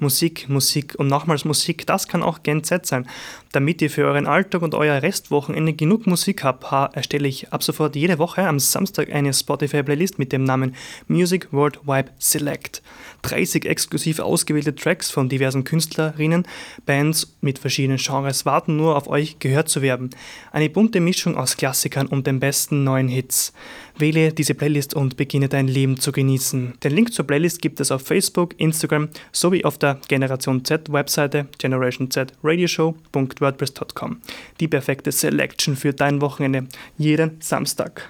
Musik, Musik und nochmals Musik, das kann auch Gen Z sein. Damit ihr für euren Alltag und euer Restwochenende genug Musik habt, erstelle ich ab sofort jede Woche am Samstag eine Spotify-Playlist mit dem Namen Music World Vibe Select. 30 exklusiv ausgewählte Tracks von diversen Künstlerinnen, Bands mit verschiedenen Genres warten nur auf euch gehört zu werden. Eine bunte Mischung aus Klassikern und den besten neuen Hits. Wähle diese Playlist und beginne dein Leben zu genießen. Den Link zur Playlist gibt es auf Facebook, Instagram sowie auf der Generation Z Webseite generationzradioshow.wordpress.com. Die perfekte Selection für dein Wochenende jeden Samstag.